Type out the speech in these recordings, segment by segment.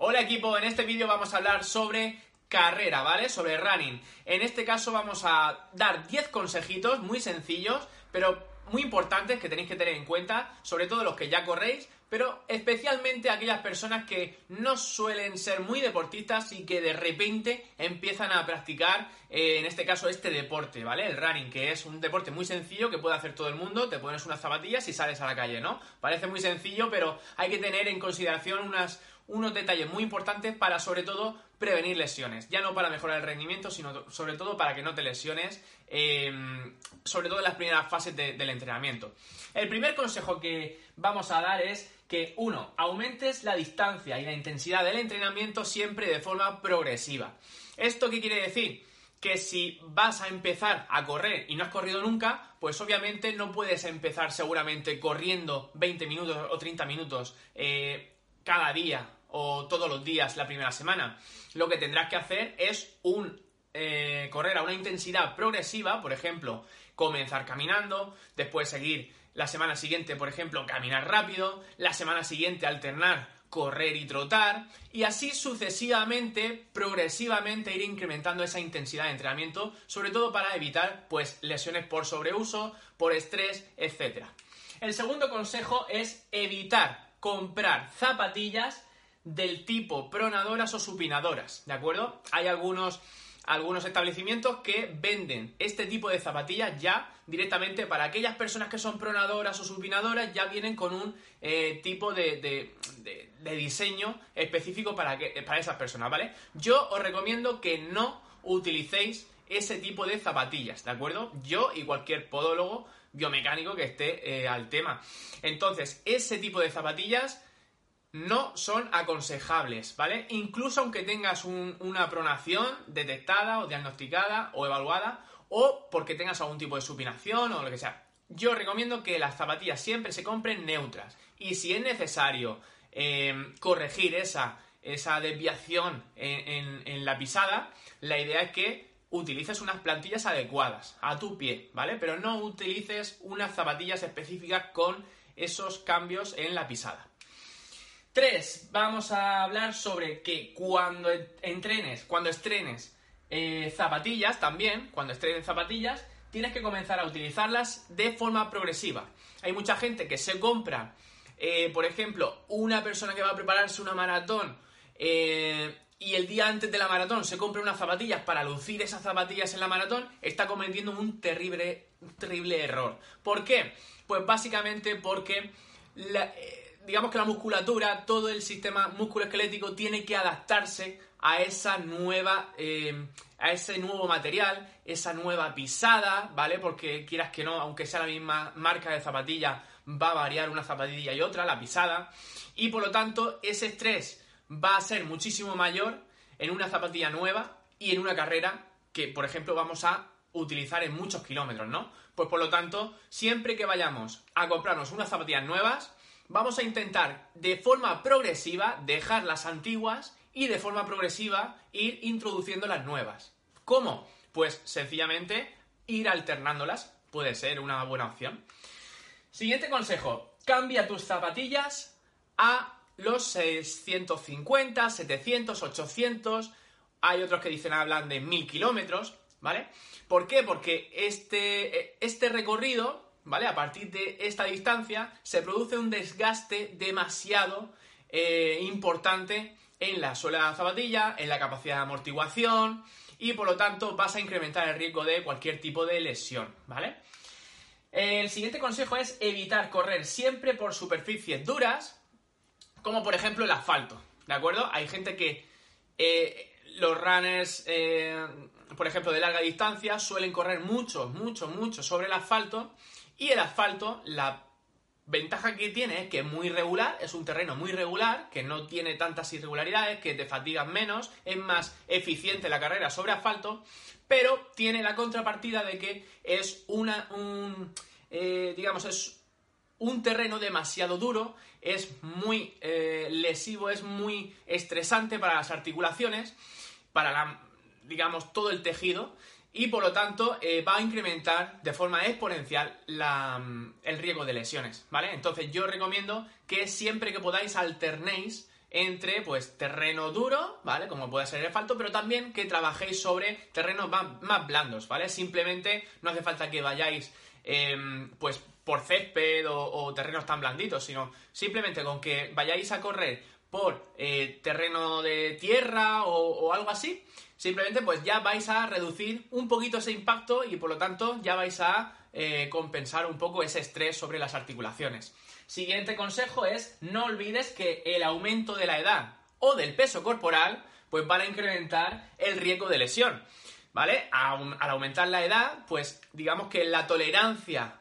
Hola equipo, en este vídeo vamos a hablar sobre carrera, ¿vale? Sobre running. En este caso vamos a dar 10 consejitos muy sencillos, pero muy importantes que tenéis que tener en cuenta, sobre todo los que ya corréis, pero especialmente aquellas personas que no suelen ser muy deportistas y que de repente empiezan a practicar, eh, en este caso, este deporte, ¿vale? El running, que es un deporte muy sencillo que puede hacer todo el mundo, te pones unas zapatillas y sales a la calle, ¿no? Parece muy sencillo, pero hay que tener en consideración unas, unos detalles muy importantes para, sobre todo, prevenir lesiones. Ya no para mejorar el rendimiento, sino sobre todo para que no te lesiones, eh, sobre todo en las primeras fases del entrenamiento. El primer consejo que vamos a dar es que, uno, aumentes la distancia y la intensidad del entrenamiento siempre de forma progresiva. ¿Esto qué quiere decir? que si vas a empezar a correr y no has corrido nunca, pues obviamente no puedes empezar seguramente corriendo 20 minutos o 30 minutos eh, cada día o todos los días la primera semana. Lo que tendrás que hacer es un eh, correr a una intensidad progresiva, por ejemplo, comenzar caminando, después seguir la semana siguiente, por ejemplo, caminar rápido, la semana siguiente alternar correr y trotar, y así sucesivamente, progresivamente ir incrementando esa intensidad de entrenamiento, sobre todo para evitar pues lesiones por sobreuso, por estrés, etc. El segundo consejo es evitar comprar zapatillas del tipo pronadoras o supinadoras, ¿de acuerdo? Hay algunos, algunos establecimientos que venden este tipo de zapatillas ya directamente para aquellas personas que son pronadoras o supinadoras, ya vienen con un eh, tipo de, de, diseño específico para, que, para esas personas, ¿vale? Yo os recomiendo que no utilicéis ese tipo de zapatillas, ¿de acuerdo? Yo y cualquier podólogo biomecánico que esté eh, al tema. Entonces, ese tipo de zapatillas no son aconsejables, ¿vale? Incluso aunque tengas una pronación detectada o diagnosticada o evaluada o porque tengas algún tipo de supinación o lo que sea. Yo recomiendo que las zapatillas siempre se compren neutras y si es necesario eh, corregir esa, esa desviación en, en la pisada, la idea es que utilices unas plantillas adecuadas a tu pie, ¿vale? Pero no utilices unas zapatillas específicas con esos cambios en la pisada. 3. Vamos a hablar sobre que cuando entrenes, cuando estrenes eh, zapatillas también, cuando estrenes zapatillas, tienes que comenzar a utilizarlas de forma progresiva. Hay mucha gente que se compra, eh, por ejemplo, una persona que va a prepararse una maratón eh, y el día antes de la maratón se compra unas zapatillas para lucir esas zapatillas en la maratón, está cometiendo un terrible, terrible error. ¿Por qué? Pues básicamente porque la, digamos que la musculatura, todo el sistema musculoesquelético tiene que adaptarse a esa nueva, eh, a ese nuevo material, esa nueva pisada, ¿vale? Porque quieras que no, aunque sea la misma marca de zapatilla, va a variar una zapatilla y otra, la pisada, y por lo tanto ese estrés va a ser muchísimo mayor en una zapatilla nueva y en una carrera que, por ejemplo, vamos a utilizar en muchos kilómetros, ¿no? Pues por lo tanto, siempre que vayamos a comprarnos unas zapatillas nuevas, vamos a intentar de forma progresiva dejar las antiguas y de forma progresiva ir introduciendo las nuevas. ¿Cómo? Pues sencillamente ir alternándolas puede ser una buena opción. Siguiente consejo, cambia tus zapatillas a los 650, 700, 800, hay otros que dicen hablan de 1000 kilómetros, ¿vale? ¿Por qué? Porque este, este recorrido ¿vale? A partir de esta distancia se produce un desgaste demasiado eh, importante en la suela de la zapatilla, en la capacidad de amortiguación y por lo tanto vas a incrementar el riesgo de cualquier tipo de lesión, ¿vale? El siguiente consejo es evitar correr siempre por superficies duras, como por ejemplo el asfalto, ¿de acuerdo? Hay gente que eh, los runners, eh, por ejemplo, de larga distancia, suelen correr mucho, mucho, mucho sobre el asfalto y el asfalto, la ventaja que tiene es que es muy regular, es un terreno muy regular, que no tiene tantas irregularidades, que te fatigas menos, es más eficiente la carrera sobre asfalto, pero tiene la contrapartida de que es una, un, eh, digamos, es un terreno demasiado duro, es muy eh, lesivo, es muy estresante para las articulaciones, para la, digamos, todo el tejido, y por lo tanto eh, va a incrementar de forma exponencial mm, el riesgo de lesiones, ¿vale? Entonces yo recomiendo que siempre que podáis alternéis entre pues terreno duro, ¿vale? Como puede ser el asfalto, pero también que trabajéis sobre terrenos más, blandos, ¿vale? Simplemente no hace falta que vayáis em, pues por césped o, terrenos tan blanditos, sino simplemente con que vayáis a correr por eh, terreno de tierra o, algo así, simplemente pues ya vais a reducir un poquito ese impacto y por lo tanto ya vais a eh, compensar un poco ese estrés sobre las articulaciones. Siguiente consejo es no olvides que el aumento de la edad o del peso corporal pues van a incrementar el riesgo de lesión. ¿Vale? al aumentar la edad, pues digamos que la tolerancia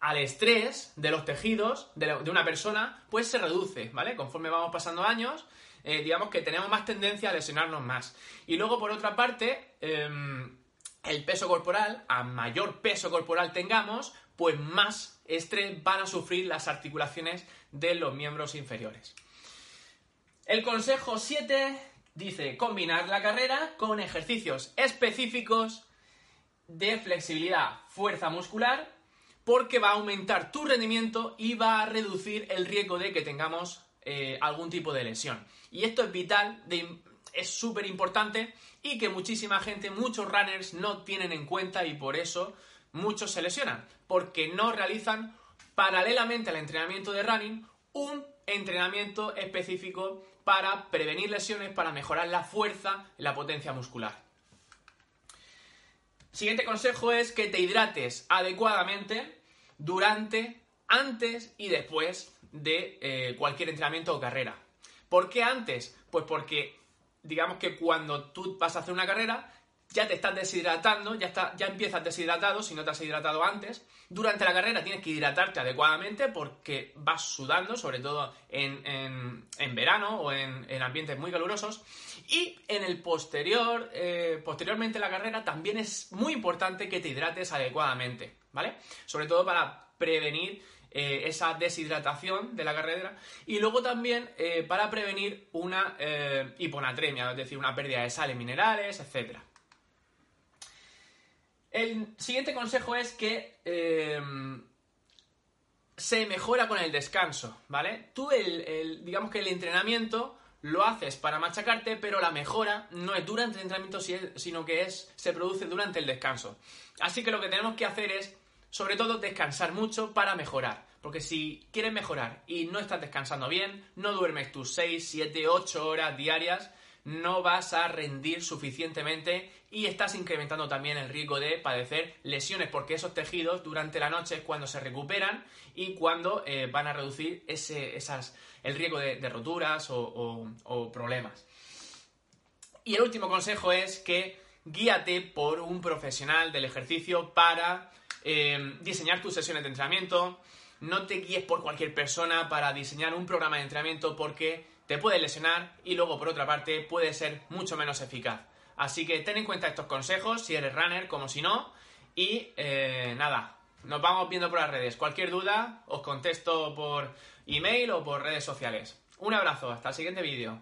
al estrés de los tejidos de, una persona, pues se reduce, ¿vale? Conforme vamos pasando años, eh, digamos que tenemos más tendencia a lesionarnos más. Y luego, por otra parte, em, el peso corporal, a mayor peso corporal tengamos, pues más estrés van a sufrir las articulaciones de los miembros inferiores. El consejo 7 dice combinar la carrera con ejercicios específicos de flexibilidad, fuerza muscular, porque va a aumentar tu rendimiento y va a reducir el riesgo de que tengamos eh, algún tipo de lesión. Y esto es vital, es súper importante y que muchísima gente, muchos runners no tienen en cuenta y por eso muchos se lesionan, porque no realizan paralelamente al entrenamiento de running un entrenamiento específico para prevenir lesiones, para mejorar la fuerza y la potencia muscular. Siguiente consejo es que te hidrates adecuadamente durante, antes y después de eh, cualquier entrenamiento o carrera. ¿Por qué antes? Pues porque digamos que cuando tú vas a hacer una carrera ya te estás deshidratando, ya, está, ya empiezas deshidratado si no te has hidratado antes. Durante la carrera tienes que hidratarte adecuadamente porque vas sudando, sobre todo en, verano o en, ambientes muy calurosos. Y en el posterior, eh, posteriormente la carrera, también es muy importante que te hidrates adecuadamente, ¿vale? Sobre todo para prevenir eh, esa deshidratación de la carrera y luego también eh, para prevenir una hiponatremia, es decir, una pérdida de sales minerales, etcétera. El siguiente consejo es que eh, se mejora con el descanso, ¿vale? Tú, el, digamos que el entrenamiento lo haces para machacarte, pero la mejora no es durante el entrenamiento, sino que es, se produce durante el descanso. Así que lo que tenemos que hacer es, sobre todo, descansar mucho para mejorar. Porque si quieres mejorar y no estás descansando bien, no duermes tus 6, 7, 8 horas diarias, no vas a rendir suficientemente y estás incrementando también el riesgo de padecer lesiones porque esos tejidos durante la noche es cuando se recuperan y cuando eh, van a reducir ese, esas, el riesgo de, roturas o, problemas. Y el último consejo es que guíate por un profesional del ejercicio para eh, diseñar tus sesiones de entrenamiento. No te guíes por cualquier persona para diseñar un programa de entrenamiento porque te puede lesionar y luego por otra parte puede ser mucho menos eficaz. Así que ten en cuenta estos consejos si eres runner como si no y eh, nada, nos vamos viendo por las redes. Cualquier duda os contesto por email o por redes sociales. Un abrazo, hasta el siguiente vídeo.